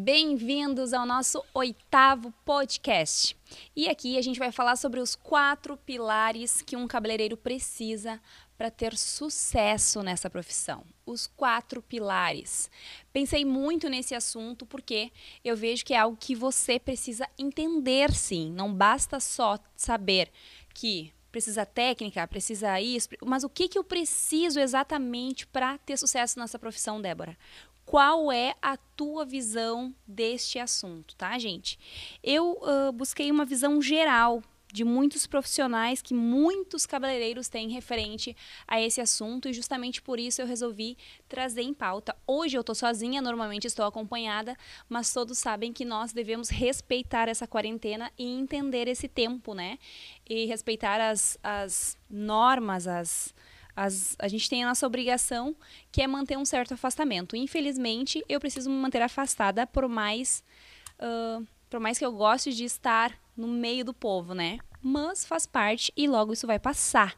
Bem-vindos ao nosso oitavo podcast. E aqui a gente vai falar sobre os quatro pilares que um cabeleireiro precisa para ter sucesso nessa profissão. Os quatro pilares. Pensei muito nesse assunto porque eu vejo que é algo que você precisa entender sim. Não basta só saber que precisa técnica, precisa isso, mas o que, que eu preciso exatamente para ter sucesso nessa profissão, Débora? Qual é a tua visão deste assunto, tá, gente? Eu uh, busquei uma visão geral de muitos profissionais que muitos cabeleireiros têm referente a esse assunto e justamente por isso eu resolvi trazer em pauta. Hoje eu estou sozinha, normalmente estou acompanhada, mas todos sabem que nós devemos respeitar essa quarentena e entender esse tempo, né? E respeitar as, as normas, as, as, a gente tem a nossa obrigação, que é manter um certo afastamento. Infelizmente, eu preciso me manter afastada por mais, uh, por mais que eu goste de estar no meio do povo, né? Mas faz parte e logo isso vai passar.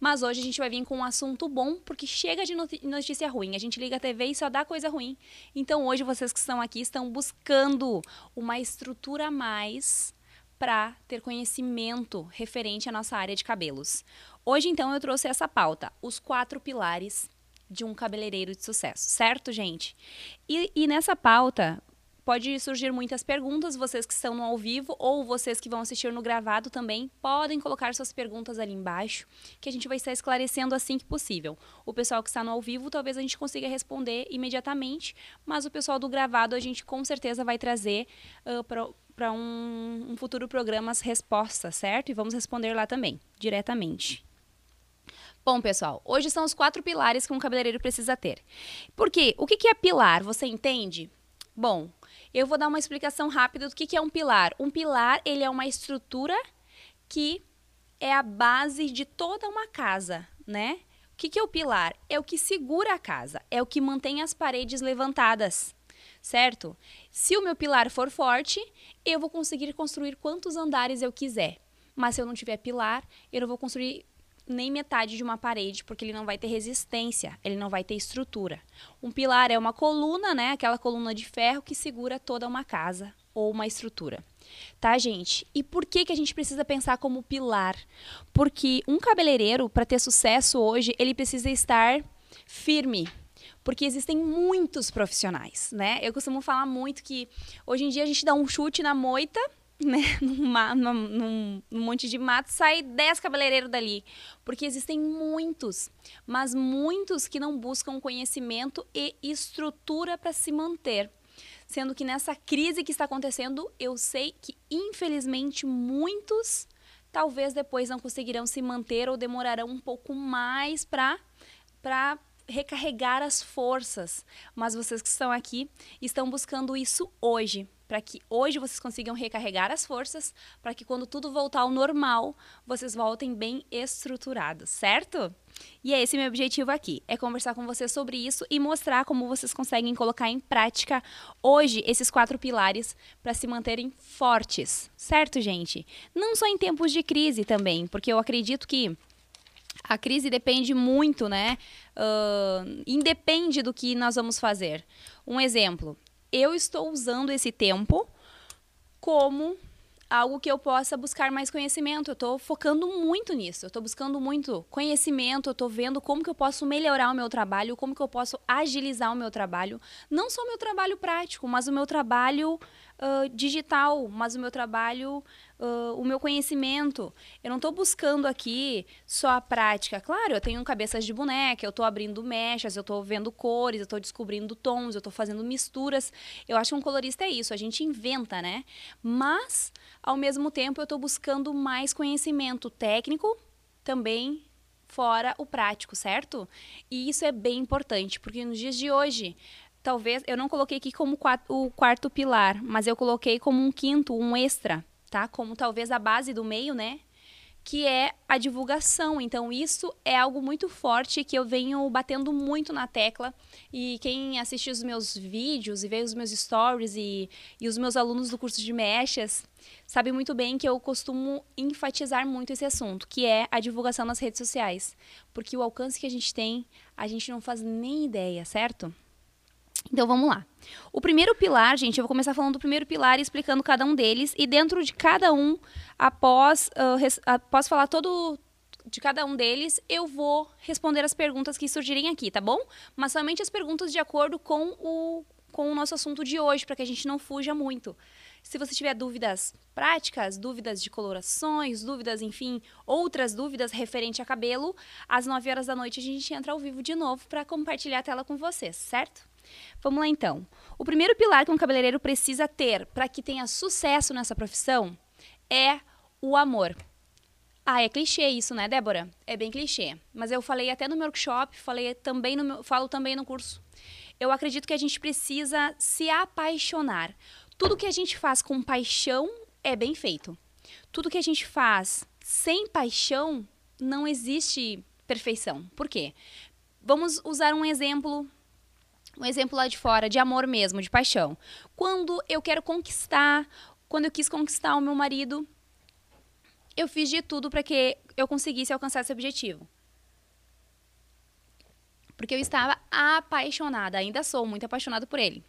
Mas hoje a gente vai vir com um assunto bom, porque chega de notícia ruim. A gente liga a TV e só dá coisa ruim. Então hoje vocês que estão aqui estão buscando uma estrutura a mais para ter conhecimento referente à nossa área de cabelos. Hoje, então, eu trouxe essa pauta: os quatro pilares de um cabeleireiro de sucesso, certo, gente? E, e nessa pauta, pode surgir muitas perguntas, vocês que estão no ao vivo ou vocês que vão assistir no gravado também, podem colocar suas perguntas ali embaixo, que a gente vai estar esclarecendo assim que possível. O pessoal que está no ao vivo, talvez a gente consiga responder imediatamente, mas o pessoal do gravado a gente com certeza vai trazer uh, para um, um futuro programa as respostas, certo? E vamos responder lá também, diretamente. Bom, pessoal, hoje são os quatro pilares que um cabeleireiro precisa ter. Por quê? O que é pilar? Você entende? Bom, eu vou dar uma explicação rápida do que é um pilar. Um pilar, ele é uma estrutura que é a base de toda uma casa, né? O que é o pilar? É o que segura a casa, é o que mantém as paredes levantadas, certo? Se o meu pilar for forte, eu vou conseguir construir quantos andares eu quiser. Mas se eu não tiver pilar, eu não vou construir nem metade de uma parede, porque ele não vai ter resistência, ele não vai ter estrutura. Um pilar é uma coluna, né? Aquela coluna de ferro que segura toda uma casa ou uma estrutura. Tá, gente? E por que, que a gente precisa pensar como pilar? Porque um cabeleireiro, para ter sucesso hoje, ele precisa estar firme, porque existem muitos profissionais, né? Eu costumo falar muito que hoje em dia a gente dá um chute na moita, né? Num, num, monte de mato, sai 10 cabeleireiros dali. Porque existem muitos, mas muitos que não buscam conhecimento e estrutura para se manter. Sendo que nessa crise que está acontecendo, eu sei que infelizmente muitos talvez depois não conseguirão se manter ou demorarão um pouco mais para recarregar as forças. Mas vocês que estão aqui estão buscando isso hoje, para que hoje vocês consigam recarregar as forças, para que quando tudo voltar ao normal, vocês voltem bem estruturados, certo? E é esse meu objetivo aqui, é conversar com vocês sobre isso e mostrar como vocês conseguem colocar em prática hoje esses quatro pilares para se manterem fortes, certo, gente? Não só em tempos de crise também, porque eu acredito que a crise depende muito, né? Uh, independe do que nós vamos fazer. Um exemplo, eu estou usando esse tempo como algo que eu possa buscar mais conhecimento. Eu estou focando muito nisso. Eu estou buscando muito conhecimento. Eu estou vendo como que eu posso melhorar o meu trabalho, como que eu posso agilizar o meu trabalho. Não só o meu trabalho prático, mas o meu trabalho uh, digital, mas o meu trabalho, uh, o meu conhecimento. Eu não estou buscando aqui só a prática. Claro, eu tenho cabeças de boneca, eu estou abrindo mechas, eu estou vendo cores, eu estou descobrindo tons, eu estou fazendo misturas. Eu acho que um colorista é isso, a gente inventa, né? Mas, ao mesmo tempo, eu estou buscando mais conhecimento técnico também fora o prático, certo? E isso é bem importante, porque nos dias de hoje talvez eu não coloquei aqui como o quarto pilar, mas eu coloquei como um quinto, um extra, tá? Como talvez a base do meio, né? Que é a divulgação. Então, isso é algo muito forte que eu venho batendo muito na tecla. E quem assiste os meus vídeos e vê os meus stories e, e os meus alunos do curso de mechas sabe muito bem que eu costumo enfatizar muito esse assunto, que é a divulgação nas redes sociais. Porque o alcance que a gente tem, a gente não faz nem ideia, certo? Então vamos lá. O primeiro pilar, gente, eu vou começar falando do primeiro pilar e explicando cada um deles. E dentro de cada um, após, uh, res, após falar todo de cada um deles, eu vou responder as perguntas que surgirem aqui, tá bom? Mas somente as perguntas de acordo com o, com o nosso assunto de hoje, para que a gente não fuja muito. Se você tiver dúvidas práticas, dúvidas de colorações, dúvidas, enfim, outras dúvidas referente a cabelo, às 9 horas da noite a gente entra ao vivo de novo para compartilhar a tela com vocês, certo? Vamos lá então. O primeiro pilar que um cabeleireiro precisa ter para que tenha sucesso nessa profissão é o amor. Ah, é clichê isso, né, Débora? É bem clichê. Mas eu falei até no meu workshop, falei também no meu, falo também no curso. Eu acredito que a gente precisa se apaixonar. Tudo que a gente faz com paixão é bem feito. Tudo que a gente faz sem paixão não existe perfeição. Por quê? Vamos usar um exemplo um exemplo lá de fora, de amor mesmo, de paixão. Quando eu quero conquistar, quando eu quis conquistar o meu marido, eu fiz de tudo para que eu conseguisse alcançar esse objetivo. Porque eu estava apaixonada, ainda sou muito apaixonada por ele.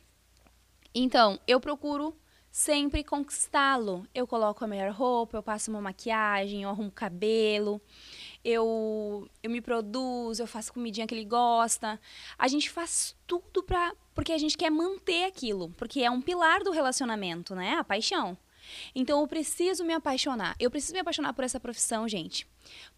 Então, eu procuro sempre conquistá-lo. Eu coloco a melhor roupa, eu passo uma maquiagem, eu arrumo cabelo, eu, eu me produzo, eu faço comidinha que ele gosta. A gente faz tudo pra, porque a gente quer manter aquilo, porque é um pilar do relacionamento, né? A paixão. Então eu preciso me apaixonar. Eu preciso me apaixonar por essa profissão, gente.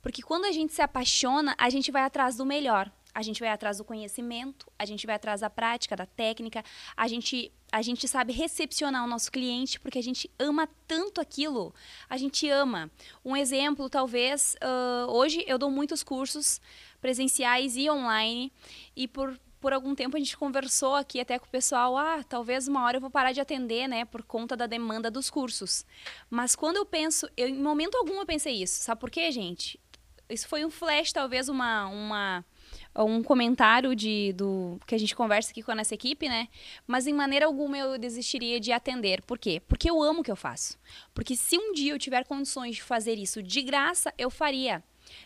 Porque quando a gente se apaixona, a gente vai atrás do melhor. A gente vai atrás do conhecimento, a gente vai atrás da prática, da técnica, a gente a gente sabe recepcionar o nosso cliente porque a gente ama tanto aquilo. A gente ama. Um exemplo, talvez, uh, hoje eu dou muitos cursos presenciais e online e por por algum tempo a gente conversou aqui até com o pessoal, ah, talvez uma hora eu vou parar de atender, né, por conta da demanda dos cursos. Mas quando eu penso, eu, em momento algum eu pensei isso. Sabe por quê, gente? Isso foi um flash, talvez uma, uma um comentário de, do que a gente conversa aqui com a nossa equipe, né? Mas em maneira alguma eu desistiria de atender. Por quê? Porque eu amo o que eu faço. Porque se um dia eu tiver condições de fazer isso de graça, eu faria.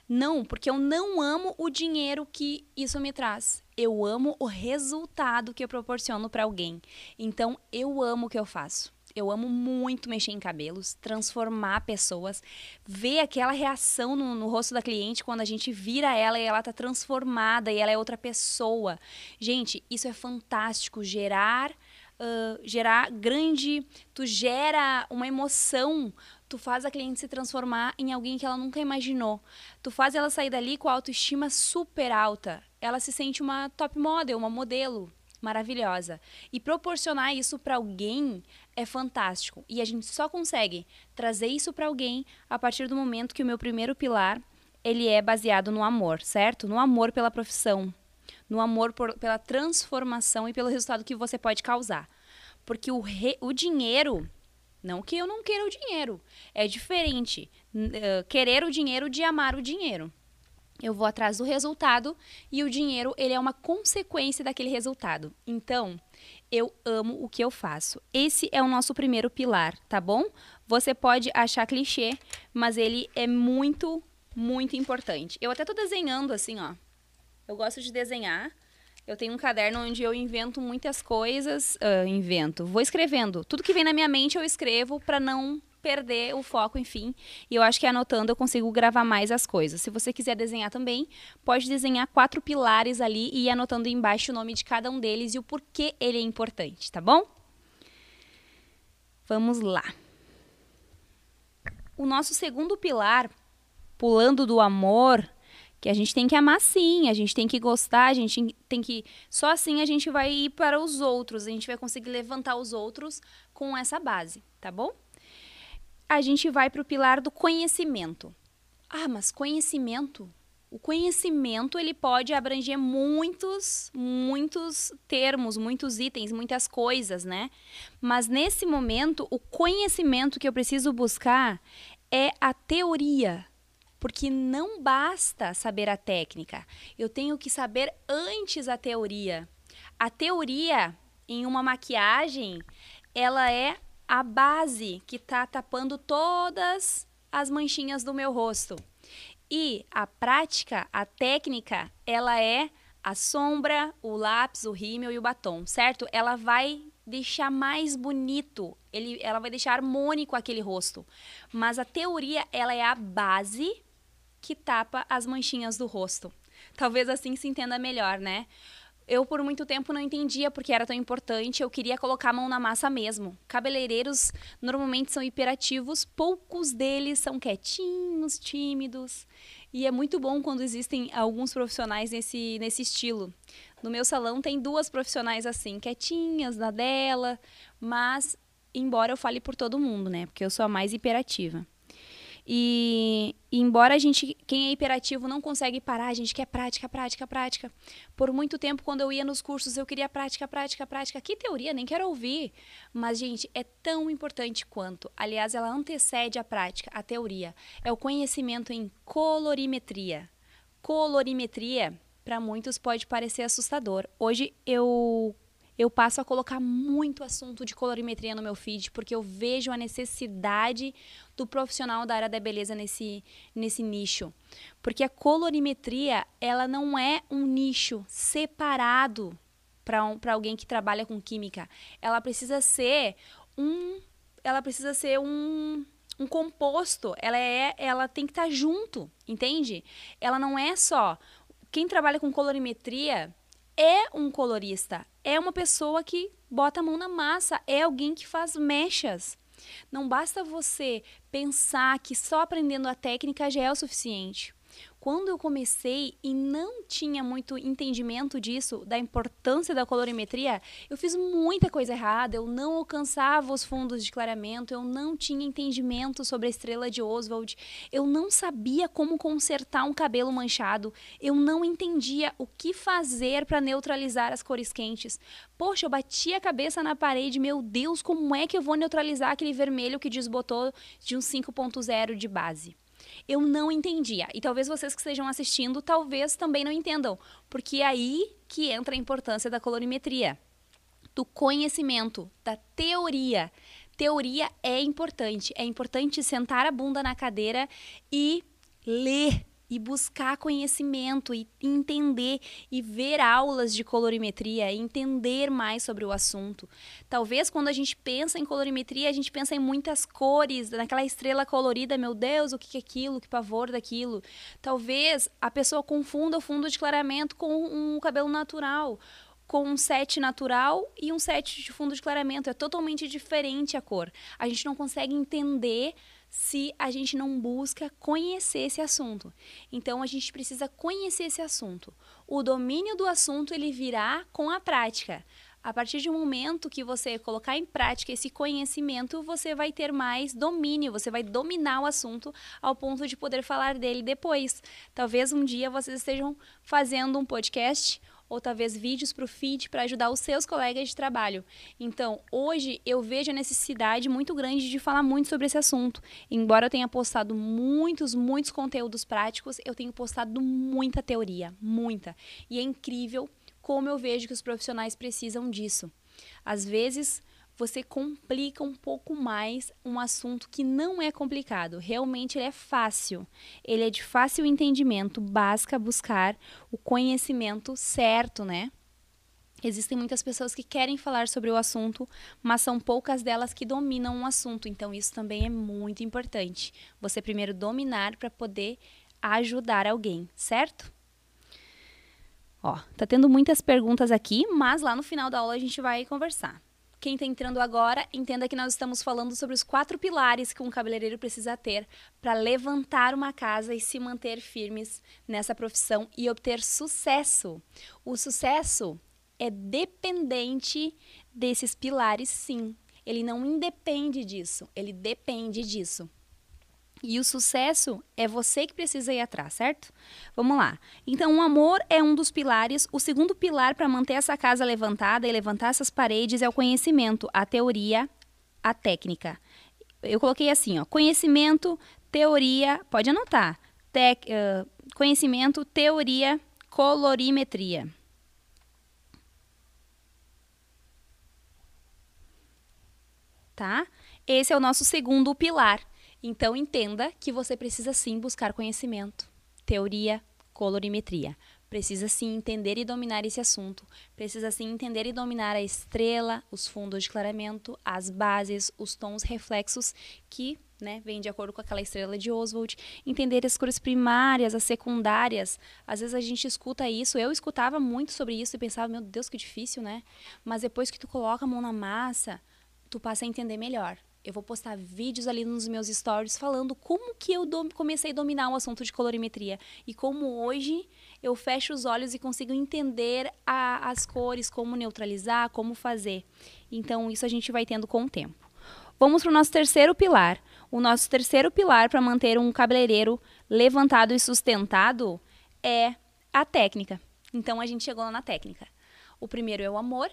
Não, porque eu não amo o dinheiro que isso me traz. Eu amo o resultado que eu proporciono para alguém. Então, eu amo o que eu faço. Eu amo muito mexer em cabelos, transformar pessoas, ver aquela reação no, no, rosto da cliente quando a gente vira ela e ela tá transformada e ela é outra pessoa. Gente, isso é fantástico. Gerar, uh, gerar grande. Tu gera uma emoção tu faz a cliente se transformar em alguém que ela nunca imaginou. Tu faz ela sair dali com a autoestima super alta. Ela se sente uma top model, uma modelo maravilhosa. E proporcionar isso para alguém é fantástico. E a gente só consegue trazer isso para alguém a partir do momento que o meu primeiro pilar, ele é baseado no amor, certo? No amor pela profissão, no amor por, pela transformação e pelo resultado que você pode causar. Porque o, re, o dinheiro não que eu não queira o dinheiro. É diferente uh, querer o dinheiro de amar o dinheiro. Eu vou atrás do resultado e o dinheiro ele é uma consequência daquele resultado. Então, eu amo o que eu faço. Esse é o nosso primeiro pilar, tá bom? Você pode achar clichê, mas ele é muito, muito importante. Eu até tô desenhando assim, ó. Eu gosto de desenhar. Eu tenho um caderno onde eu invento muitas coisas. Uh, invento. Vou escrevendo. Tudo que vem na minha mente eu escrevo para não perder o foco, enfim. E eu acho que anotando eu consigo gravar mais as coisas. Se você quiser desenhar também, pode desenhar quatro pilares ali e ir anotando embaixo o nome de cada um deles e o porquê ele é importante, tá bom? Vamos lá. O nosso segundo pilar, pulando do amor, que a gente tem que amar sim, a gente tem que gostar, a gente tem que. Só assim a gente vai ir para os outros, a gente vai conseguir levantar os outros com essa base, tá bom? A gente vai para o pilar do conhecimento. Ah, mas conhecimento? O conhecimento ele pode abranger muitos, muitos termos, muitos itens, muitas coisas, né? Mas nesse momento, o conhecimento que eu preciso buscar é a teoria, porque não basta saber a técnica, eu tenho que saber antes a teoria. A teoria em uma maquiagem, ela é a base que está tapando todas as manchinhas do meu rosto. E a prática, a técnica, ela é a sombra, o lápis, o rímel e o batom, certo? Ela vai deixar mais bonito, ele, ela vai deixar harmônico aquele rosto. Mas a teoria, ela é a base que tapa as manchinhas do rosto. Talvez assim se entenda melhor, né? Eu, por muito tempo, não entendia porque era tão importante. Eu queria colocar a mão na massa mesmo. Cabeleireiros normalmente são hiperativos, poucos deles são quietinhos, tímidos. E é muito bom quando existem alguns profissionais nesse, nesse estilo. No meu salão tem duas profissionais assim, quietinhas, na dela, mas embora eu fale por todo mundo, né? Porque eu sou a mais hiperativa. E, e, embora a gente, quem é hiperativo não consegue parar, a gente quer prática, prática, prática. Por muito tempo, quando eu ia nos cursos, eu queria prática, prática, prática. Que teoria, nem quero ouvir. Mas, gente, é tão importante quanto. Aliás, ela antecede a prática, a teoria. É o conhecimento em colorimetria. Colorimetria, para muitos, pode parecer assustador. Hoje eu eu passo a colocar muito assunto de colorimetria no meu feed, porque eu vejo a necessidade do profissional da área da beleza nesse, nesse nicho. Porque a colorimetria, ela não é um nicho separado para um, alguém que trabalha com química. Ela precisa ser um. Ela precisa ser um um composto, ela é, ela tem que estar tá junto, entende? Ela não é só quem trabalha com colorimetria é um colorista, é uma pessoa que bota a mão na massa, é alguém que faz mechas. Não basta você pensar que só aprendendo a técnica já é o suficiente. Quando eu comecei e não tinha muito entendimento disso, da importância da colorimetria, eu fiz muita coisa errada, eu não alcançava os fundos de clareamento, eu não tinha entendimento sobre a estrela de Oswald, eu não sabia como consertar um cabelo manchado, eu não entendia o que fazer para neutralizar as cores quentes. Poxa, eu bati a cabeça na parede, meu Deus, como é que eu vou neutralizar aquele vermelho que desbotou de um 5.0 de base? Eu não entendia. E talvez vocês que estejam assistindo, talvez também não entendam, porque é aí que entra a importância da colorimetria, do conhecimento, da teoria. Teoria é importante. É importante sentar a bunda na cadeira e ler e buscar conhecimento e entender e ver aulas de colorimetria, entender mais sobre o assunto. Talvez quando a gente pensa em colorimetria, a gente pensa em muitas cores, naquela estrela colorida, meu Deus, o que é aquilo, que pavor daquilo. Talvez a pessoa confunda o fundo de clareamento com um cabelo natural com um set natural e um set de fundo de clareamento. É totalmente diferente a cor. A gente não consegue entender se a gente não busca conhecer esse assunto. Então a gente precisa conhecer esse assunto. O domínio do assunto ele virá com a prática. A partir de um momento que você colocar em prática esse conhecimento, você vai ter mais domínio, você vai dominar o assunto ao ponto de poder falar dele depois. Talvez um dia vocês estejam fazendo um podcast ou talvez vídeos para o feed para ajudar os seus colegas de trabalho. Então, hoje eu vejo a necessidade muito grande de falar muito sobre esse assunto. Embora eu tenha postado muitos, muitos conteúdos práticos, eu tenho postado muita teoria, muita. E é incrível como eu vejo que os profissionais precisam disso. Às vezes, você complica um pouco mais um assunto que não é complicado. Realmente ele é fácil. Ele é de fácil entendimento, basta buscar o conhecimento certo, né? Existem muitas pessoas que querem falar sobre o assunto, mas são poucas delas que dominam o assunto. Então isso também é muito importante. Você primeiro dominar para poder ajudar alguém, certo? Ó, tá tendo muitas perguntas aqui, mas lá no final da aula a gente vai conversar. Quem está entrando agora, entenda que nós estamos falando sobre os quatro pilares que um cabeleireiro precisa ter para levantar uma casa e se manter firmes nessa profissão e obter sucesso. O sucesso é dependente desses pilares, sim. Ele não independe disso, ele depende disso. E o sucesso é você que precisa ir atrás, certo? Vamos lá. Então, o amor é um dos pilares. O segundo pilar para manter essa casa levantada e levantar essas paredes é o conhecimento, a teoria, a técnica. Eu coloquei assim, ó, conhecimento, teoria, pode anotar. Uh, conhecimento, teoria, colorimetria. Tá? Esse é o nosso segundo pilar. Então entenda que você precisa sim buscar conhecimento, teoria, colorimetria, precisa sim entender e dominar esse assunto. Precisa sim entender e dominar a estrela, os fundos de clareamento, as bases, os tons reflexos que né, vem de acordo com aquela estrela de Oswald, entender as cores primárias, as secundárias. Às vezes a gente escuta isso, eu escutava muito sobre isso e pensava, meu Deus, que difícil, né? Mas depois que tu coloca a mão na massa, tu passa a entender melhor. Eu vou postar vídeos ali nos meus stories falando como que eu comecei a dominar o assunto de colorimetria e como hoje eu fecho os olhos e consigo entender a, as cores, como neutralizar, como fazer. Então, isso a gente vai tendo com o tempo. Vamos para o nosso terceiro pilar. O nosso terceiro pilar para manter um cabeleireiro levantado e sustentado é a técnica. Então, a gente chegou lá na técnica. O primeiro é o amor,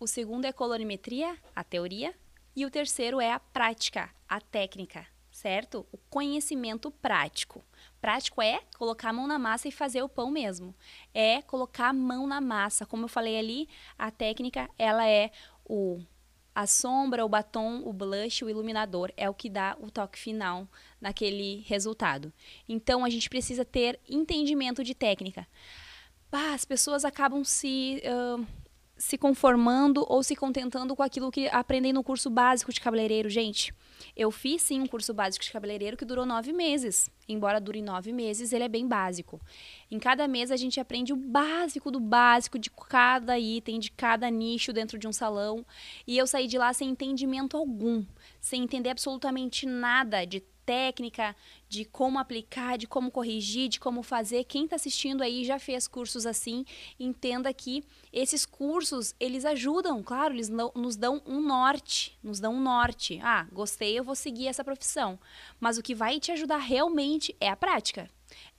o segundo é colorimetria, a teoria, e o terceiro é a prática, a técnica, certo? O conhecimento prático. Prático é colocar a mão na massa e fazer o pão mesmo. É colocar a mão na massa. Como eu falei ali, a técnica ela é o a sombra, o batom, o blush, o iluminador é o que dá o toque final naquele resultado. Então a gente precisa ter entendimento de técnica. As pessoas acabam se uh, se conformando ou se contentando com aquilo que aprendem no curso básico de cabeleireiro. Gente, eu fiz sim um curso básico de cabeleireiro que durou nove meses. Embora dure nove meses, ele é bem básico. Em cada mês a gente aprende o básico do básico de cada item, de cada nicho dentro de um salão. E eu saí de lá sem entendimento algum, sem entender absolutamente nada de técnica, de como aplicar, de como corrigir, de como fazer. Quem está assistindo aí já fez cursos assim, entenda que esses cursos, eles ajudam, claro, eles nos dão um norte, nos dão um norte. Ah, gostei, eu vou seguir essa profissão. Mas o que vai te ajudar realmente é a prática,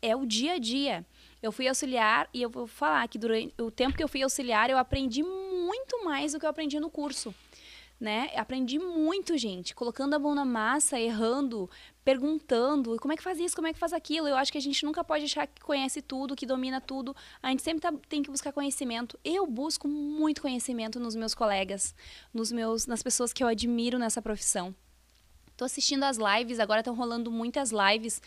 é o dia a dia. Eu fui auxiliar e eu vou falar que durante o tempo que eu fui auxiliar, eu aprendi muito mais do que eu aprendi no curso né? Aprendi muito, gente, colocando a mão na massa, errando, perguntando, como é que faz isso, como é que faz aquilo. Eu acho que a gente nunca pode achar que conhece tudo, que domina tudo. A gente sempre tá, tem que buscar conhecimento. Eu busco muito conhecimento nos meus colegas, nos meus, nas pessoas que eu admiro nessa profissão. Tô assistindo as lives, agora estão rolando muitas lives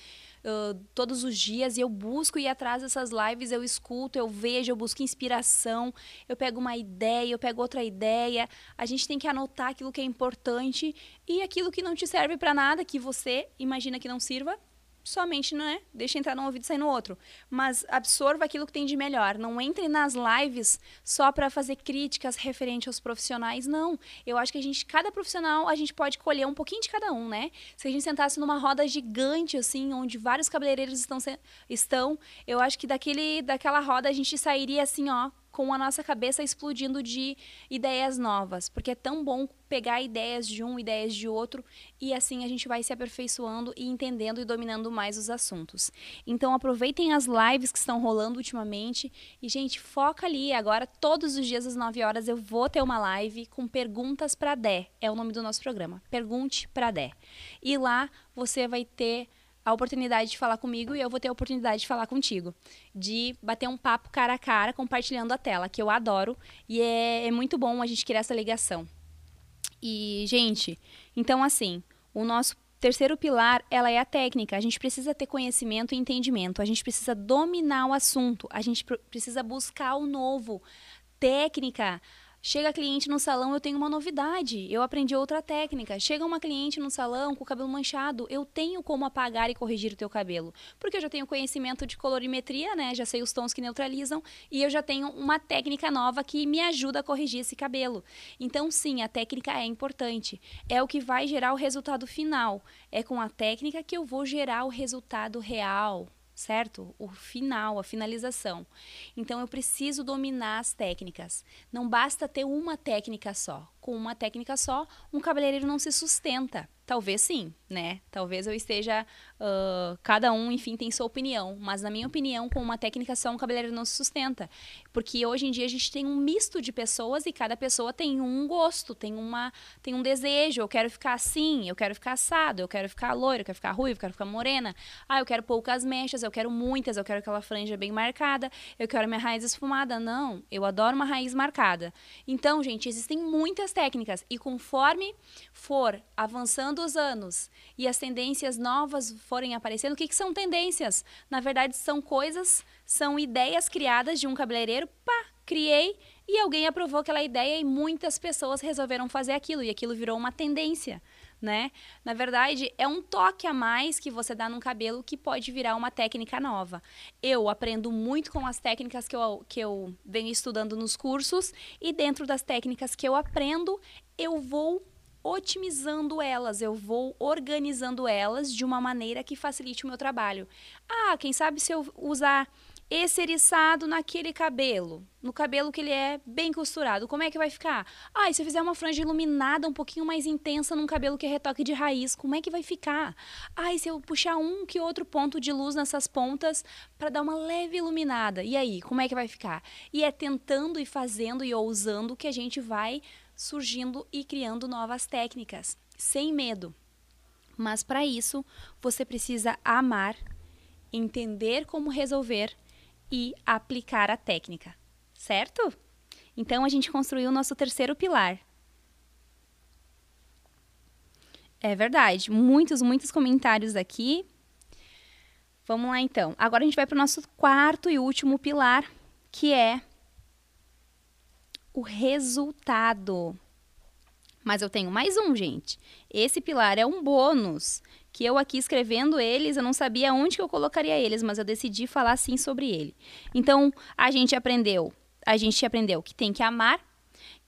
todos os dias e eu busco ir atrás dessas lives, eu escuto, eu vejo, eu busco inspiração, eu pego uma ideia, eu pego outra ideia. A gente tem que anotar aquilo que é importante e aquilo que não te serve para nada, que você imagina que não sirva, somente, não é? Deixa entrar num ouvido e sair no outro. Mas absorva aquilo que tem de melhor. Não entre nas lives só para fazer críticas referente aos profissionais, não. Eu acho que a gente, cada profissional, a gente pode colher um pouquinho de cada um, né? Se a gente sentasse numa roda gigante, assim, onde vários cabeleireiros estão, estão eu acho que daquele, daquela roda a gente sairia assim, ó, com a nossa cabeça explodindo de ideias novas, porque é tão bom pegar ideias de um, ideias de outro, e assim a gente vai se aperfeiçoando e entendendo e dominando mais os assuntos. Então aproveitem as lives que estão rolando ultimamente e gente, foca ali, agora todos os dias às 9 horas eu vou ter uma live com perguntas para Dé, é o nome do nosso programa. Pergunte para Dé. E lá você vai ter a oportunidade de falar comigo e eu vou ter a oportunidade de falar contigo. De bater um papo cara a cara, compartilhando a tela, que eu adoro. E é, é muito bom a gente criar essa ligação. E, gente, então assim, o nosso terceiro pilar, ela é a técnica. A gente precisa ter conhecimento e entendimento. A gente precisa dominar o assunto. A gente precisa buscar o novo. Técnica. Chega cliente no salão, eu tenho uma novidade. Eu aprendi outra técnica. Chega uma cliente no salão com o cabelo manchado, eu tenho como apagar e corrigir o teu cabelo. Porque eu já tenho conhecimento de colorimetria, né? Já sei os tons que neutralizam e eu já tenho uma técnica nova que me ajuda a corrigir esse cabelo. Então, sim, a técnica é importante. É o que vai gerar o resultado final. É com a técnica que eu vou gerar o resultado real, certo? O final, a finalização. Então eu preciso dominar as técnicas. Não basta ter uma técnica só. Com uma técnica só, um cabeleireiro não se sustenta. Talvez sim, né? Talvez eu esteja. Uh, cada um, enfim, tem sua opinião. Mas, na minha opinião, com uma técnica só, um cabeleireiro não se sustenta. Porque hoje em dia a gente tem um misto de pessoas e cada pessoa tem um gosto, tem, uma, tem um desejo. Eu quero ficar assim, eu quero ficar assado, eu quero ficar loiro, eu quero ficar ruivo, eu quero ficar morena. Ah, eu quero poucas mechas, eu quero muitas, eu quero aquela franja bem marcada, eu quero minha raiz esfumada. Não, eu adoro uma raiz marcada. Então, gente, existem muitas técnicas. E conforme for avançando dos anos e as tendências novas forem aparecendo, o que, que são tendências? Na verdade, são coisas, são ideias criadas de um cabeleireiro, pá, criei e alguém aprovou aquela ideia e muitas pessoas resolveram fazer aquilo e aquilo virou uma tendência né? Na verdade, é um toque a mais que você dá num cabelo que pode virar uma técnica nova. Eu aprendo muito com as técnicas que eu, que eu venho estudando nos cursos e dentro das técnicas que eu aprendo, eu vou otimizando elas, eu vou organizando elas de uma maneira que facilite o meu trabalho. Ah, quem sabe se eu usar esse eriçado naquele cabelo, no cabelo que ele é bem costurado, como é que vai ficar? Ah, e se eu fizer uma franja iluminada um pouquinho mais intensa num cabelo que é retoque de raiz, como é que vai ficar? Ah, e se eu puxar um que outro ponto de luz nessas pontas para dar uma leve iluminada, e aí, como é que vai ficar? E é tentando e fazendo e ousando que a gente vai surgindo e criando novas técnicas, sem medo. Mas para isso, você precisa amar, entender como resolver e aplicar a técnica, certo? Então a gente construiu o nosso terceiro pilar. É verdade, muitos, muitos comentários aqui. Vamos lá então. Agora a gente vai para o nosso quarto e último pilar, que é o resultado. Mas eu tenho mais um, gente. Esse pilar é um bônus que eu aqui escrevendo eles, eu não sabia onde que eu colocaria eles, mas eu decidi falar sim sobre ele. Então, a gente aprendeu, a gente aprendeu que tem que amar,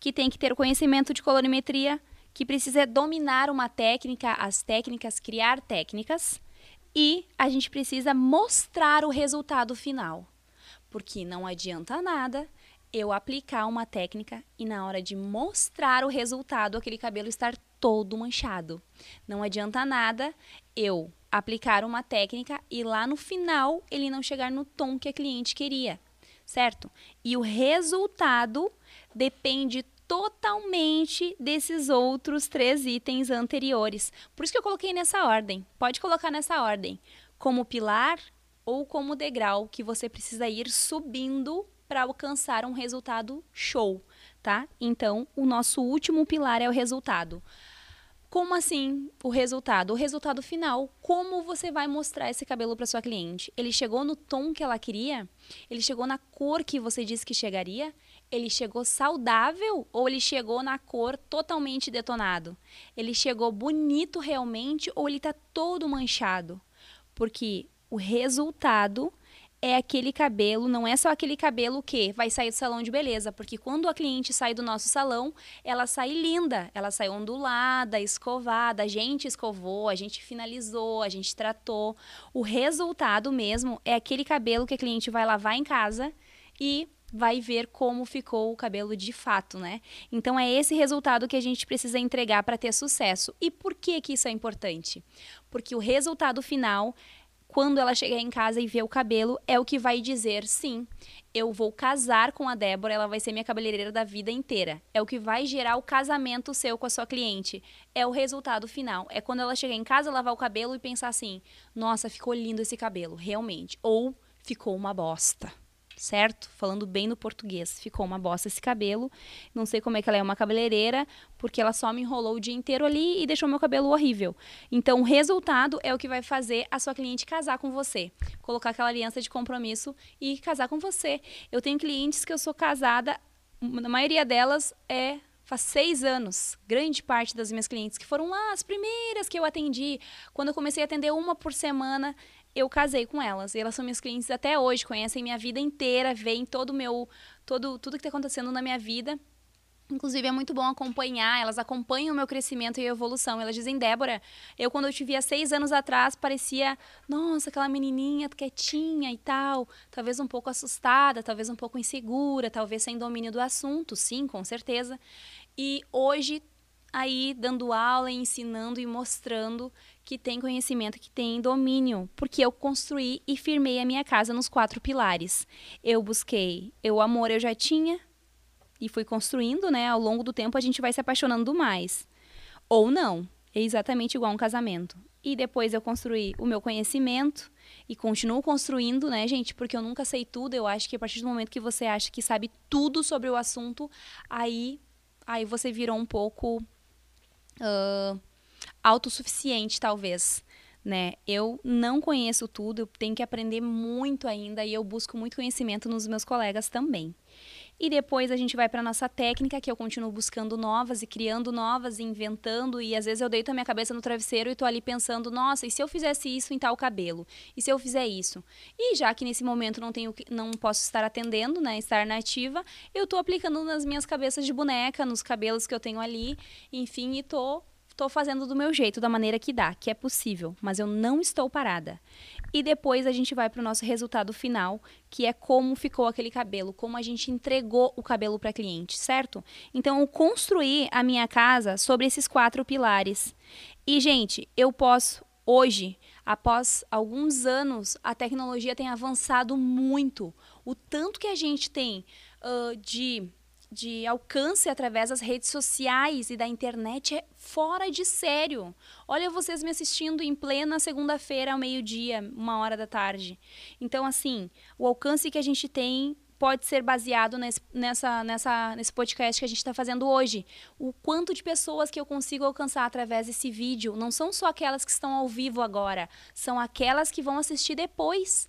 que tem que ter conhecimento de colorimetria, que precisa dominar uma técnica, as técnicas, criar técnicas, e a gente precisa mostrar o resultado final. Porque não adianta nada eu aplicar uma técnica e na hora de mostrar o resultado, aquele cabelo estar todo manchado. Não adianta nada eu aplicar uma técnica e lá no final ele não chegar no tom que a cliente queria, certo? E o resultado depende totalmente desses outros três itens anteriores. Por isso que eu coloquei nessa ordem. Pode colocar nessa ordem, como pilar ou como degrau que você precisa ir subindo para alcançar um resultado show, tá? Então, o nosso último pilar é o resultado. Como assim o resultado? O resultado final. Como você vai mostrar esse cabelo para sua cliente? Ele chegou no tom que ela queria? Ele chegou na cor que você disse que chegaria? Ele chegou saudável ou ele chegou na cor totalmente detonado? Ele chegou bonito realmente ou ele está todo manchado? Porque o resultado é aquele cabelo, não é só aquele cabelo que vai sair do salão de beleza, porque quando a cliente sai do nosso salão, ela sai linda, ela sai ondulada, escovada, a gente escovou, a gente finalizou, a gente tratou. O resultado mesmo é aquele cabelo que a cliente vai lavar em casa e vai ver como ficou o cabelo de fato, né? Então é esse resultado que a gente precisa entregar para ter sucesso. E por que que isso é importante? Porque o resultado final quando ela chegar em casa e ver o cabelo, é o que vai dizer sim. Eu vou casar com a Débora, ela vai ser minha cabeleireira da vida inteira. É o que vai gerar o casamento seu com a sua cliente. É o resultado final. É quando ela chegar em casa, lavar o cabelo e pensar assim: nossa, ficou lindo esse cabelo, realmente. Ou ficou uma bosta certo? Falando bem no português. Ficou uma bosta esse cabelo. Não sei como é que ela é uma cabeleireira, porque ela só me enrolou o dia inteiro ali e deixou meu cabelo horrível. Então, o resultado é o que vai fazer a sua cliente casar com você. Colocar aquela aliança de compromisso e casar com você. Eu tenho clientes que eu sou casada, a maioria delas é faz seis anos, grande parte das minhas clientes, que foram lá as primeiras que eu atendi. Quando eu comecei a atender uma por semana, eu casei com elas. E elas são minhas clientes até hoje, conhecem minha vida inteira, veem todo meu. Todo, tudo que está acontecendo na minha vida. Inclusive, é muito bom acompanhar, elas acompanham o meu crescimento e evolução. Elas dizem, Débora, eu quando eu te vi há seis anos atrás, parecia, nossa, aquela menininha quietinha e tal, talvez um pouco assustada, talvez um pouco insegura, talvez sem domínio do assunto, sim, com certeza. E hoje, aí, dando aula, ensinando e mostrando que tem conhecimento, que tem domínio, porque eu construí e firmei a minha casa nos quatro pilares. Eu busquei, o amor eu já tinha e fui construindo, né? Ao longo do tempo a gente vai se apaixonando mais. Ou não, é exatamente igual a um casamento. E depois eu construí o meu conhecimento e continuo construindo, né, gente? Porque eu nunca sei tudo. Eu acho que a partir do momento que você acha que sabe tudo sobre o assunto, aí, aí você virou um pouco uh, autossuficiente, talvez. Né? Eu não conheço tudo, eu tenho que aprender muito ainda e eu busco muito conhecimento nos meus colegas também. E depois a gente vai para nossa técnica, que eu continuo buscando novas e criando novas, e inventando. E às vezes eu deito a minha cabeça no travesseiro e tô ali pensando, nossa, e se eu fizesse isso em tal cabelo? E se eu fizer isso? E já que nesse momento não tenho, não posso estar atendendo, né, estar na ativa, eu tô aplicando nas minhas cabeças de boneca, nos cabelos que eu tenho ali, enfim, e tô estou fazendo do meu jeito, da maneira que dá, que é possível, mas eu não estou parada. E depois a gente vai para o nosso resultado final, que é como ficou aquele cabelo, como a gente entregou o cabelo para cliente, certo? Então eu construí a minha casa sobre esses quatro pilares. E gente, eu posso hoje, após alguns anos, a tecnologia tem avançado muito. O tanto que a gente tem uh, de de alcance através das redes sociais e da internet é fora de sério. Olha vocês me assistindo em plena segunda-feira ao meio-dia, uma hora da tarde. Então, assim, o alcance que a gente tem pode ser baseado nesse, nessa, nessa, nesse podcast que a gente está fazendo hoje. O quanto de pessoas que eu consigo alcançar através desse vídeo não são só aquelas que estão ao vivo agora, são aquelas que vão assistir depois.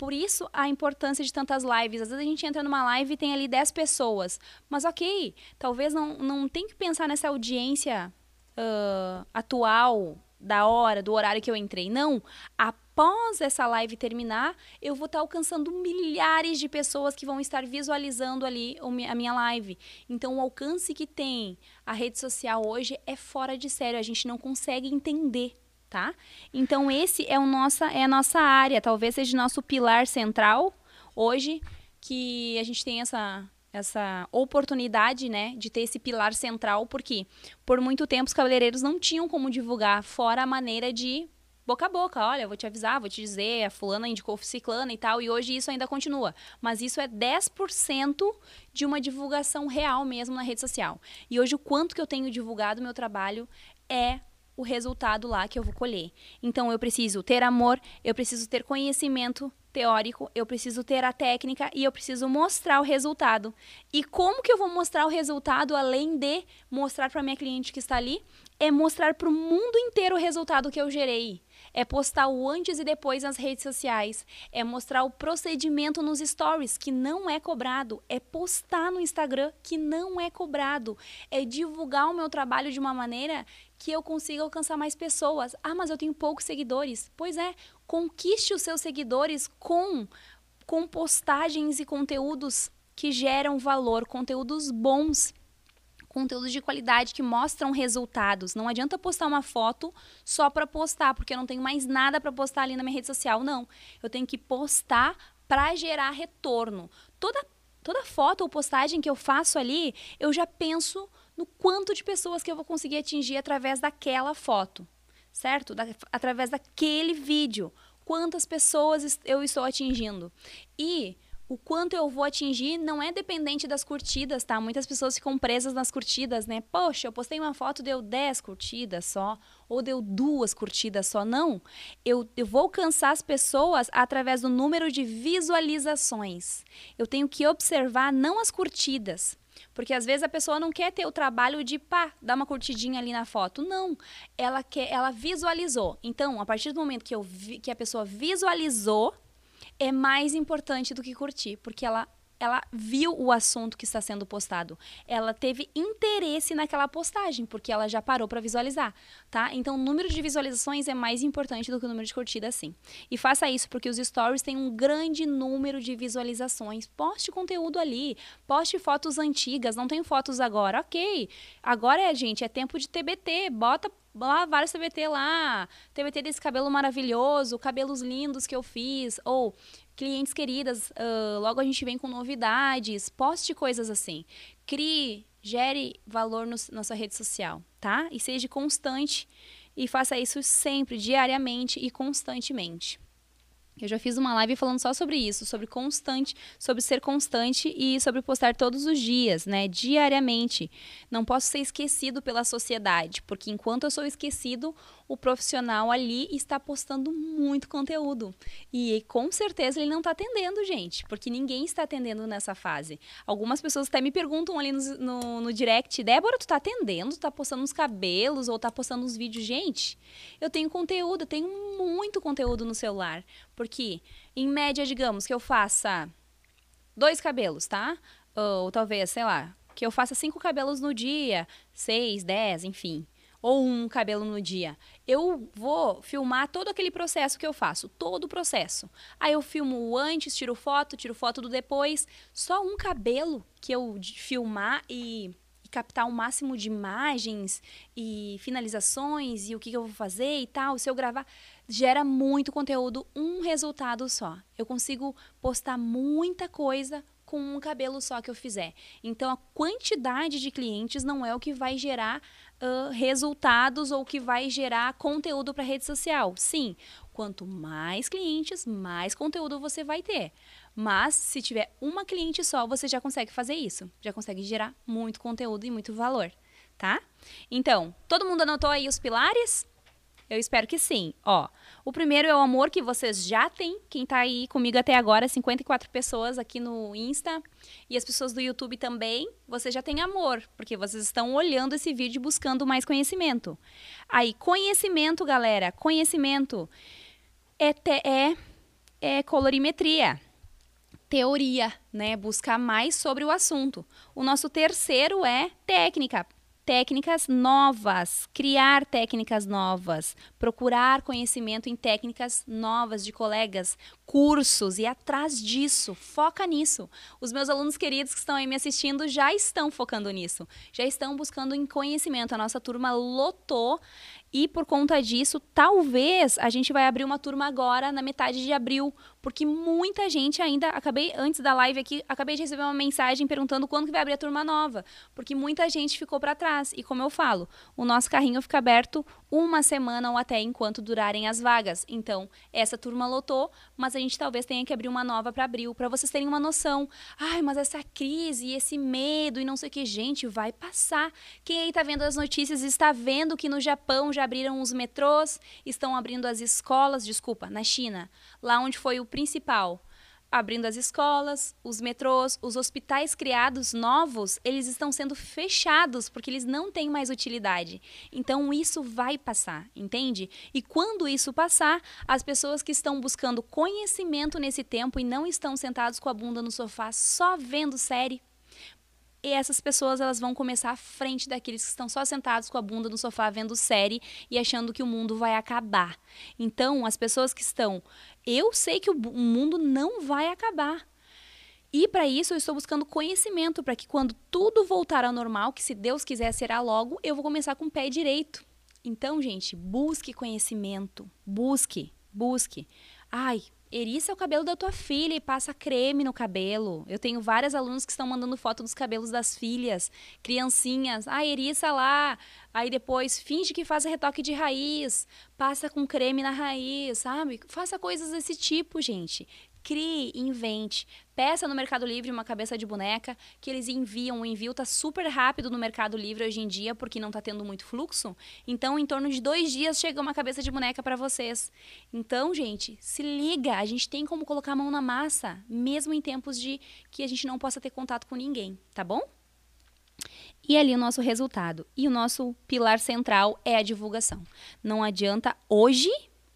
Por isso a importância de tantas lives. Às vezes a gente entra numa live e tem ali 10 pessoas. Mas ok, talvez não, não tem que pensar nessa audiência uh, atual, da hora, do horário que eu entrei. Não. Após essa live terminar, eu vou estar alcançando milhares de pessoas que vão estar visualizando ali a minha live. Então, o alcance que tem a rede social hoje é fora de sério. A gente não consegue entender tá? Então esse é o nossa é a nossa área, talvez seja nosso pilar central hoje que a gente tem essa essa oportunidade, né, de ter esse pilar central, porque por muito tempo os cabeleireiros não tinham como divulgar fora a maneira de boca a boca, olha, vou te avisar, vou te dizer, a fulana indicou ciclana e tal, e hoje isso ainda continua. Mas isso é 10% de uma divulgação real mesmo na rede social. E hoje o quanto que eu tenho divulgado meu trabalho é o resultado lá que eu vou colher. Então eu preciso ter amor, eu preciso ter conhecimento teórico, eu preciso ter a técnica e eu preciso mostrar o resultado. E como que eu vou mostrar o resultado além de mostrar para minha cliente que está ali? É mostrar para o mundo inteiro o resultado que eu gerei é postar o antes e depois nas redes sociais, é mostrar o procedimento nos stories, que não é cobrado, é postar no Instagram, que não é cobrado, é divulgar o meu trabalho de uma maneira que eu consiga alcançar mais pessoas. Ah, mas eu tenho poucos seguidores. Pois é, conquiste os seus seguidores com, com postagens e conteúdos que geram valor, conteúdos bons conteúdos de qualidade que mostram resultados. Não adianta postar uma foto só para postar, porque eu não tenho mais nada para postar ali na minha rede social. Não. Eu tenho que postar para gerar retorno. Toda toda foto ou postagem que eu faço ali, eu já penso no quanto de pessoas que eu vou conseguir atingir através daquela foto, certo? Da, através daquele vídeo. Quantas pessoas eu estou atingindo? E o quanto eu vou atingir não é dependente das curtidas, tá? Muitas pessoas ficam presas nas curtidas, né? Poxa, eu postei uma foto, deu 10 curtidas só, ou deu duas curtidas só. Não. Eu, eu vou alcançar as pessoas através do número de visualizações. Eu tenho que observar não as curtidas. Porque às vezes a pessoa não quer ter o trabalho de pá, dar uma curtidinha ali na foto. Não. Ela quer, ela visualizou. Então, a partir do momento que, eu vi, que a pessoa visualizou, é mais importante do que curtir, porque ela ela viu o assunto que está sendo postado. Ela teve interesse naquela postagem, porque ela já parou para visualizar, tá? Então, o número de visualizações é mais importante do que o número de curtidas, sim. E faça isso, porque os stories têm um grande número de visualizações. Poste conteúdo ali, poste fotos antigas, não tem fotos agora. Ok, agora é, gente, é tempo de TBT, bota lá vários TBT lá, TBT desse cabelo maravilhoso, cabelos lindos que eu fiz, ou clientes queridas, uh, logo a gente vem com novidades, poste coisas assim. Crie, gere valor no, na sua rede social, tá? E seja constante e faça isso sempre, diariamente e constantemente. Eu já fiz uma live falando só sobre isso, sobre constante, sobre ser constante e sobre postar todos os dias, né, diariamente. Não posso ser esquecido pela sociedade, porque enquanto eu sou esquecido, o profissional ali está postando muito conteúdo. E com certeza ele não está atendendo, gente, porque ninguém está atendendo nessa fase. Algumas pessoas até me perguntam ali no, no, no direct, Débora, tu está atendendo? Tu tá postando uns cabelos ou tá postando uns vídeos? Gente, eu tenho conteúdo, eu tenho muito conteúdo no celular. Porque, em média, digamos que eu faça dois cabelos, tá? Ou talvez, sei lá, que eu faça cinco cabelos no dia, seis, dez, enfim. Ou um cabelo no dia. Eu vou filmar todo aquele processo que eu faço, todo o processo. Aí eu filmo o antes, tiro foto, tiro foto do depois. Só um cabelo que eu filmar e captar o máximo de imagens e finalizações e o que, eu vou fazer e tal. Se eu gravar, gera muito conteúdo, um resultado só. Eu consigo postar muita coisa com um cabelo só que eu fizer. Então, a quantidade de clientes não é o que vai gerar uh, resultados ou que vai gerar conteúdo para rede social. Sim, quanto mais clientes, mais conteúdo você vai ter. Mas se tiver uma cliente só, você já consegue fazer isso. Já consegue gerar muito conteúdo e muito valor, tá? Então, todo mundo anotou aí os pilares? Eu espero que sim. Ó, o primeiro é o amor que vocês já têm. Quem tá aí comigo até agora, 54 pessoas aqui no Insta e as pessoas do YouTube também, você já tem amor, porque vocês estão olhando esse vídeo buscando mais conhecimento. Aí, conhecimento, galera, conhecimento é, te, é, é colorimetria teoria, né? Buscar mais sobre o assunto. O nosso terceiro é técnica. Técnicas novas, criar técnicas novas, procurar conhecimento em técnicas novas de colegas, cursos e atrás disso, foca nisso. Os meus alunos queridos que estão aí me assistindo já estão focando nisso, já estão buscando em conhecimento. A nossa turma lotou e por conta disso, talvez a gente vai abrir uma turma agora na metade de abril, porque muita gente ainda acabei antes da live aqui, acabei de receber uma mensagem perguntando quando que vai abrir a turma nova, porque muita gente ficou para trás. E como eu falo, o nosso carrinho fica aberto uma semana ou até enquanto durarem as vagas. Então, essa turma lotou, mas a gente talvez tenha que abrir uma nova para abril, para vocês terem uma noção. Ai, mas essa crise, esse medo e não sei o que, gente, vai passar. Quem aí tá vendo as notícias está vendo que no Japão já abriram os metrôs, estão abrindo as escolas, desculpa, na China, lá onde foi o principal abrindo as escolas, os metrôs, os hospitais criados novos, eles estão sendo fechados porque eles não têm mais utilidade. Então isso vai passar, entende? E quando isso passar, as pessoas que estão buscando conhecimento nesse tempo e não estão sentados com a bunda no sofá só vendo série, e essas pessoas elas vão começar à frente daqueles que estão só sentados com a bunda no sofá vendo série e achando que o mundo vai acabar. Então, as pessoas que estão, eu sei que o mundo não vai acabar. E para isso eu estou buscando conhecimento para que quando tudo voltar ao normal, que se Deus quiser será logo, eu vou começar com o pé direito. Então, gente, busque conhecimento, busque, busque. Ai, Eriça o cabelo da tua filha e passa creme no cabelo. Eu tenho várias alunos que estão mandando foto dos cabelos das filhas, criancinhas. Ah, eriça lá. Aí depois finge que faz retoque de raiz, passa com creme na raiz, sabe? Faça coisas desse tipo, gente. Crie, invente. Peça no Mercado Livre uma cabeça de boneca que eles enviam. O envio tá super rápido no Mercado Livre hoje em dia, porque não tá tendo muito fluxo. Então, em torno de dois dias chega uma cabeça de boneca para vocês. Então, gente, se liga. A gente tem como colocar a mão na massa, mesmo em tempos de que a gente não possa ter contato com ninguém, tá bom? E ali o nosso resultado. E o nosso pilar central é a divulgação. Não adianta hoje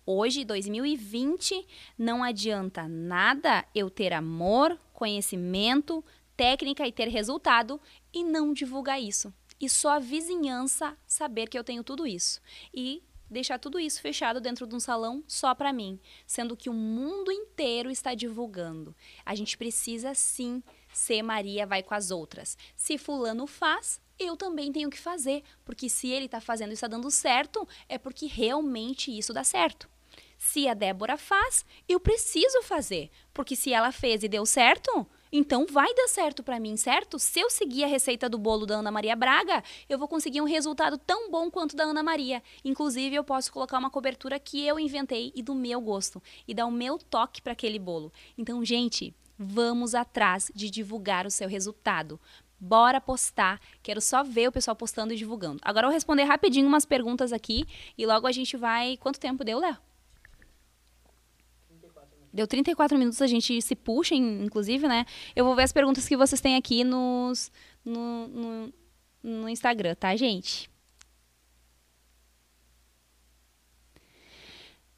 Hoje, 2020, não adianta nada eu ter amor, conhecimento, técnica e ter resultado e não divulgar isso. E só a vizinhança saber que eu tenho tudo isso. E deixar tudo isso fechado dentro de um salão só para mim, sendo que o mundo inteiro está divulgando. A gente precisa sim ser Maria vai com as outras. Se fulano faz, eu também tenho que fazer, porque se ele está fazendo e está dando certo, é porque realmente isso dá certo. Se a Débora faz, eu preciso fazer, porque se ela fez e deu certo, Então vai dar certo para mim, certo? Se eu seguir a receita do bolo da Ana Maria Braga, eu vou conseguir um resultado tão bom quanto da Ana Maria. Inclusive, eu posso colocar uma cobertura que eu inventei e do meu gosto e dar o meu toque para aquele bolo. Então, gente, vamos atrás de divulgar o seu resultado. Bora postar. Quero só ver o pessoal postando e divulgando. Agora eu vou responder rapidinho umas perguntas aqui e logo a gente vai. Quanto tempo deu, Léo? Deu 34 minutos, a gente se puxa, inclusive, né? Eu vou ver as perguntas que vocês têm aqui nos, no, no, no Instagram, tá, gente?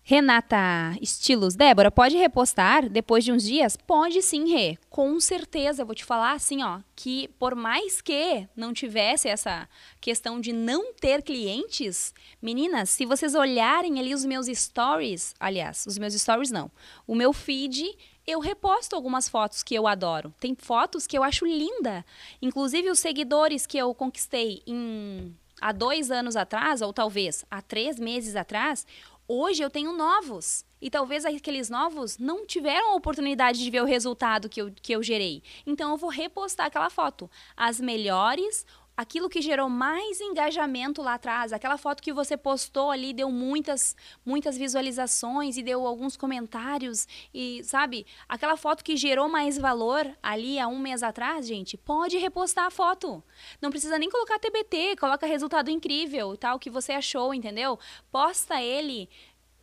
Renata Estilos, Débora, pode repostar depois de uns dias? Pode sim, Rê. Com certeza, vou te falar assim, ó, que por mais que não tivesse essa questão de não ter clientes, meninas, se vocês olharem ali os meus stories, aliás, os meus stories não, o meu feed, eu reposto algumas fotos que eu adoro. Tem fotos que eu acho linda. Inclusive os seguidores que eu conquistei em há dois anos atrás, ou talvez há três meses atrás, Hoje eu tenho novos. E talvez aqueles novos não tiveram a oportunidade de ver o resultado que eu, que eu gerei. Então eu vou repostar aquela foto. As melhores aquilo que gerou mais engajamento lá atrás, aquela foto que você postou ali deu muitas muitas visualizações e deu alguns comentários e sabe, aquela foto que gerou mais valor ali há um mês atrás, gente, pode repostar a foto. Não precisa nem colocar TBT, coloca resultado incrível, tal que você achou, entendeu? Posta ele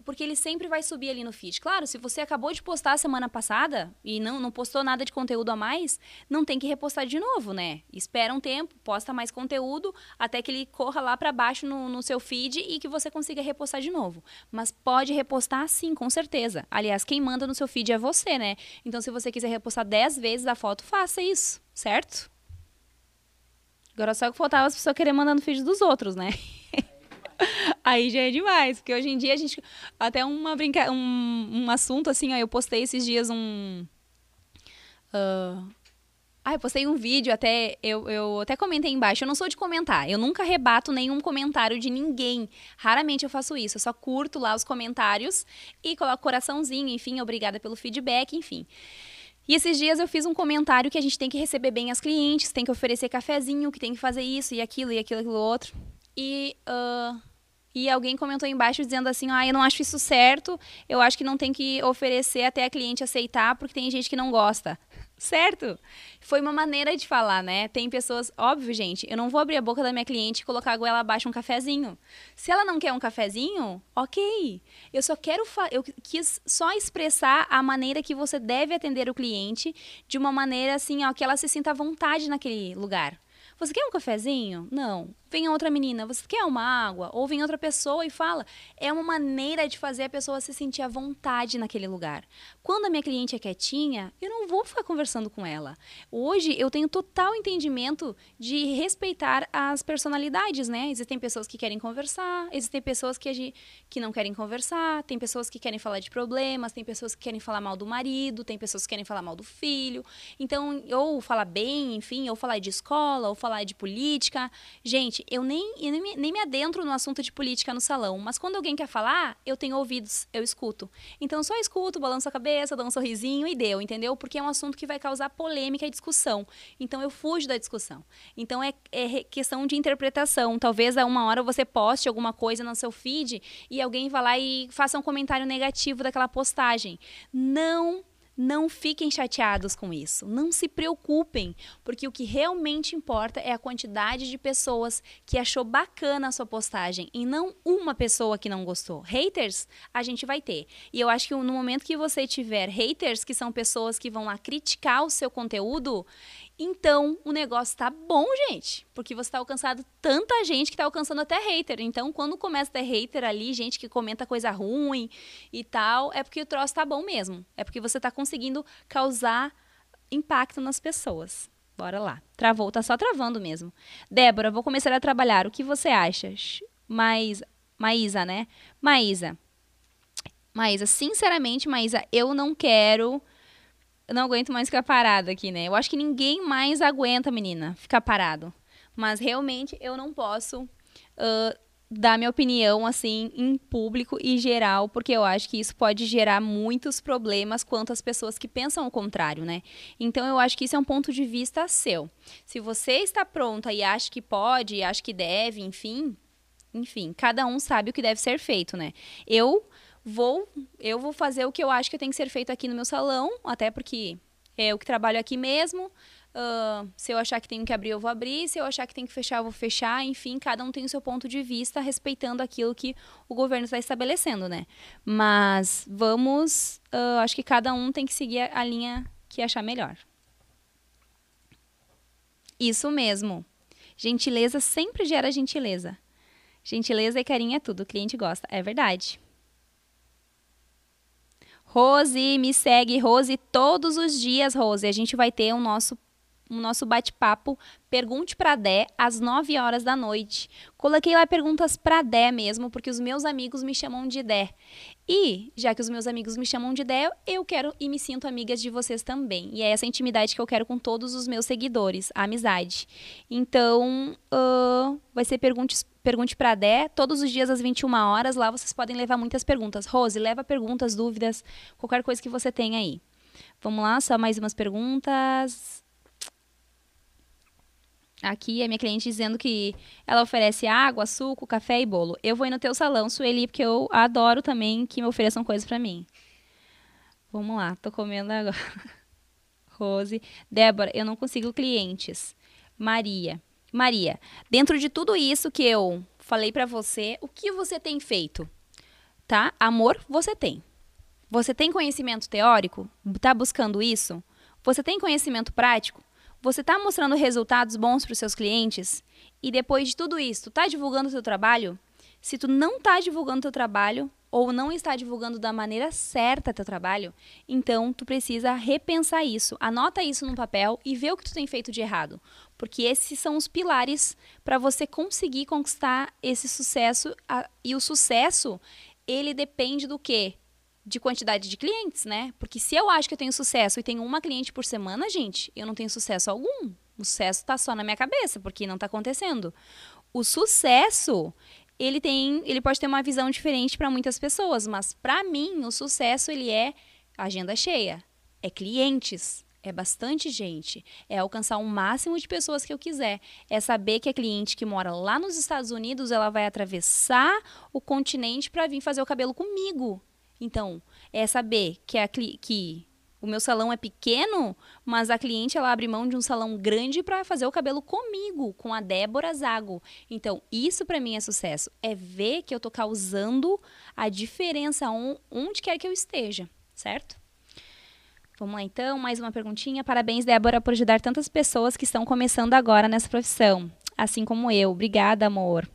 porque ele sempre vai subir ali no feed. Claro, se você acabou de postar semana passada e não, não postou nada de conteúdo a mais, não tem que repostar de novo, né? Espera um tempo, posta mais conteúdo até que ele corra lá para baixo no, no seu feed e que você consiga repostar de novo. Mas pode repostar sim, com certeza. Aliás, quem manda no seu feed é você, né? Então, se você quiser repostar 10 vezes a foto, faça isso, certo? Agora só que faltava as pessoas querer mandar no feed dos outros, né? Aí já é demais, porque hoje em dia a gente. Até uma brinca, um, um assunto assim, ó, eu postei esses dias um. Uh, ah, eu postei um vídeo, até eu, eu até comentei embaixo. Eu não sou de comentar, eu nunca rebato nenhum comentário de ninguém. Raramente eu faço isso. Eu só curto lá os comentários e coloco coraçãozinho, enfim, obrigada pelo feedback, enfim. E esses dias eu fiz um comentário que a gente tem que receber bem as clientes, tem que oferecer cafezinho, que tem que fazer isso e aquilo e aquilo e aquilo outro. E, uh, e alguém comentou embaixo dizendo assim: ah, eu não acho isso certo, eu acho que não tem que oferecer até a cliente aceitar, porque tem gente que não gosta. Certo? Foi uma maneira de falar, né? Tem pessoas, óbvio, gente, eu não vou abrir a boca da minha cliente e colocar a goela abaixo um cafezinho. Se ela não quer um cafezinho, ok. Eu só quero, eu quis só expressar a maneira que você deve atender o cliente de uma maneira assim, ó, que ela se sinta à vontade naquele lugar. Você quer um cafezinho? Não. Vem outra menina, você quer uma água? Ou vem outra pessoa e fala. É uma maneira de fazer a pessoa se sentir à vontade naquele lugar. Quando a minha cliente é quietinha, eu não vou ficar conversando com ela. Hoje eu tenho total entendimento de respeitar as personalidades, né? Existem pessoas que querem conversar, existem pessoas que, que não querem conversar, tem pessoas que querem falar de problemas, tem pessoas que querem falar mal do marido, tem pessoas que querem falar mal do filho. Então, ou falar bem, enfim, ou falar de escola, ou falar de política. Gente, eu nem, eu nem, me, nem me adentro no assunto de política no salão, mas quando alguém quer falar, eu tenho ouvidos, eu escuto. Então, só escuto, balanço a cabeça, dou um sorrisinho e deu, entendeu? Porque é um assunto que vai causar polêmica e discussão. Então, eu fujo da discussão. Então, é, é questão de interpretação. Talvez a uma hora você poste alguma coisa no seu feed e alguém vá lá e faça um comentário negativo daquela postagem. Não não fiquem chateados com isso. Não se preocupem, porque o que realmente importa é a quantidade de pessoas que achou bacana a sua postagem e não uma pessoa que não gostou. Haters, a gente vai ter. E eu acho que no momento que você tiver haters, que são pessoas que vão lá criticar o seu conteúdo, então, o negócio tá bom, gente, porque você tá alcançando tanta gente que tá alcançando até hater. Então, quando começa a ter hater ali, gente que comenta coisa ruim e tal, é porque o troço tá bom mesmo. É porque você tá conseguindo causar impacto nas pessoas. Bora lá. Travou, tá só travando mesmo. Débora, vou começar a trabalhar. O que você acha? Mais Maísa, né? Maísa. Maísa, sinceramente, Maísa, eu não quero eu não aguento mais ficar parado aqui, né? Eu acho que ninguém mais aguenta, menina, ficar parado. Mas realmente eu não posso uh, dar minha opinião assim em público e geral, porque eu acho que isso pode gerar muitos problemas quanto às pessoas que pensam o contrário, né? Então eu acho que isso é um ponto de vista seu. Se você está pronta e acha que pode, acha que deve, enfim, enfim, cada um sabe o que deve ser feito, né? Eu vou eu vou fazer o que eu acho que tem que ser feito aqui no meu salão, até porque é eu que trabalho aqui mesmo. Uh, se eu achar que tenho que abrir, eu vou abrir. Se eu achar que tem que fechar, eu vou fechar. Enfim, cada um tem o seu ponto de vista, respeitando aquilo que o governo está estabelecendo, né? Mas vamos. Uh, acho que cada um tem que seguir a linha que achar melhor. Isso mesmo. Gentileza sempre gera gentileza. Gentileza e carinho é tudo, o cliente gosta. É verdade. Rose, me segue, Rose, todos os dias, Rose. A gente vai ter o nosso o nosso bate-papo Pergunte para Dé às 9 horas da noite. Coloquei lá perguntas para Dé mesmo, porque os meus amigos me chamam de Dé. E, já que os meus amigos me chamam de Dé, eu quero e me sinto amigas de vocês também. E é essa intimidade que eu quero com todos os meus seguidores, a amizade. Então, uh, vai ser pergunte, pergunte para Dé, todos os dias às 21 horas. Lá vocês podem levar muitas perguntas. Rose, leva perguntas, dúvidas, qualquer coisa que você tenha aí. Vamos lá, só mais umas perguntas. Aqui é minha cliente dizendo que ela oferece água, suco, café e bolo. Eu vou ir no teu salão, Sueli, porque eu adoro também que me ofereçam coisas para mim. Vamos lá, tô comendo agora. Rose. Débora, eu não consigo clientes. Maria. Maria, dentro de tudo isso que eu falei para você, o que você tem feito? Tá? Amor, você tem. Você tem conhecimento teórico? Tá buscando isso? Você tem conhecimento prático? Você está mostrando resultados bons para os seus clientes? E depois de tudo isso, está divulgando o teu trabalho? Se tu não está divulgando o teu trabalho ou não está divulgando da maneira certa teu trabalho, então tu precisa repensar isso. Anota isso no papel e vê o que tu tem feito de errado, porque esses são os pilares para você conseguir conquistar esse sucesso. E o sucesso, ele depende do quê? De quantidade de clientes, né? Porque se eu acho que eu tenho sucesso e tenho uma cliente por semana, gente, eu não tenho sucesso algum. O sucesso está só na minha cabeça, porque não está acontecendo. O sucesso, ele tem, ele pode ter uma visão diferente para muitas pessoas, mas para mim o sucesso ele é agenda cheia, é clientes, é bastante gente, é alcançar o máximo de pessoas que eu quiser, é saber que a cliente que mora lá nos Estados Unidos, ela vai atravessar o continente para vir fazer o cabelo comigo. Então, é saber que, a, que o meu salão é pequeno, mas a cliente ela abre mão de um salão grande para fazer o cabelo comigo, com a Débora Zago. Então, isso para mim é sucesso. É ver que eu tô causando a diferença onde quer que eu esteja, certo? Vamos lá então, mais uma perguntinha. Parabéns, Débora, por ajudar tantas pessoas que estão começando agora nessa profissão, assim como eu. Obrigada, amor.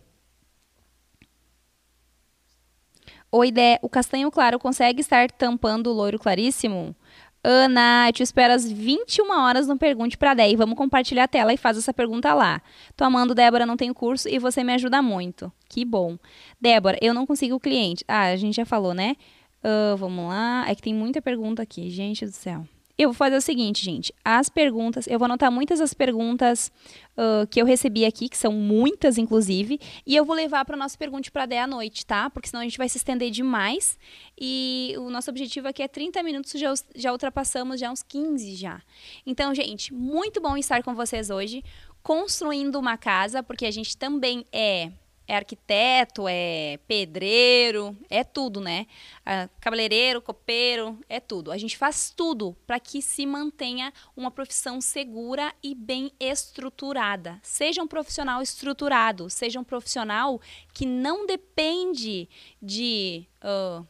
Oi, Dé, o castanho claro consegue estar tampando o loiro claríssimo? Ana, te espero às 21 horas no Pergunte para Dé vamos compartilhar a tela e faz essa pergunta lá. Tô amando, Débora, não tenho curso e você me ajuda muito. Que bom. Débora, eu não consigo cliente. Ah, a gente já falou, né? Uh, vamos lá. É que tem muita pergunta aqui, gente do céu. Eu vou fazer o seguinte, gente. As perguntas, eu vou anotar muitas das perguntas uh, que eu recebi aqui, que são muitas, inclusive, e eu vou levar para o nosso Pergunte para 10 à noite, tá? Porque senão a gente vai se estender demais. E o nosso objetivo aqui é 30 minutos, já, já ultrapassamos já uns 15 já. Então, gente, muito bom estar com vocês hoje, construindo uma casa, porque a gente também é é arquiteto, é pedreiro, é tudo, né? cabeleireiro, copeiro, é tudo. A gente faz tudo para que se mantenha uma profissão segura e bem estruturada. Seja um profissional estruturado, seja um profissional que não depende de. Uh,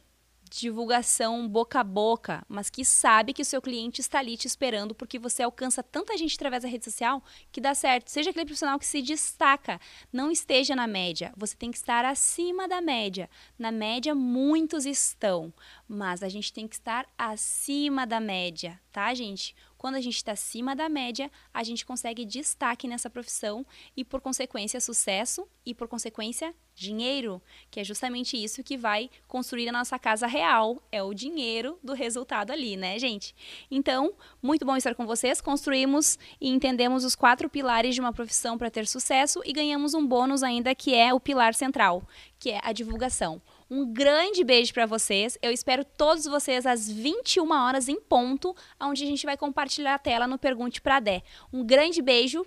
divulgação boca a boca, mas que sabe que o seu cliente está ali te esperando porque você alcança tanta gente através da rede social que dá certo. Seja aquele profissional que se destaca, não esteja na média. Você tem que estar acima da média. Na média, muitos estão, mas a gente tem que estar acima da média, tá, gente? Quando a gente está acima da média, a gente consegue destaque nessa profissão e, por consequência, sucesso e, por consequência, dinheiro, que é justamente isso que vai construir a nossa casa real, é o dinheiro do resultado ali, né, gente? Então, muito bom estar com vocês. Construímos e entendemos os quatro pilares de uma profissão para ter sucesso e ganhamos um bônus ainda que é o pilar central, que é a divulgação. Um grande beijo para vocês. Eu espero todos vocês às 21 horas em ponto, onde a gente vai compartilhar a tela no Pergunte para Dé. Um grande beijo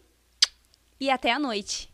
e até a noite.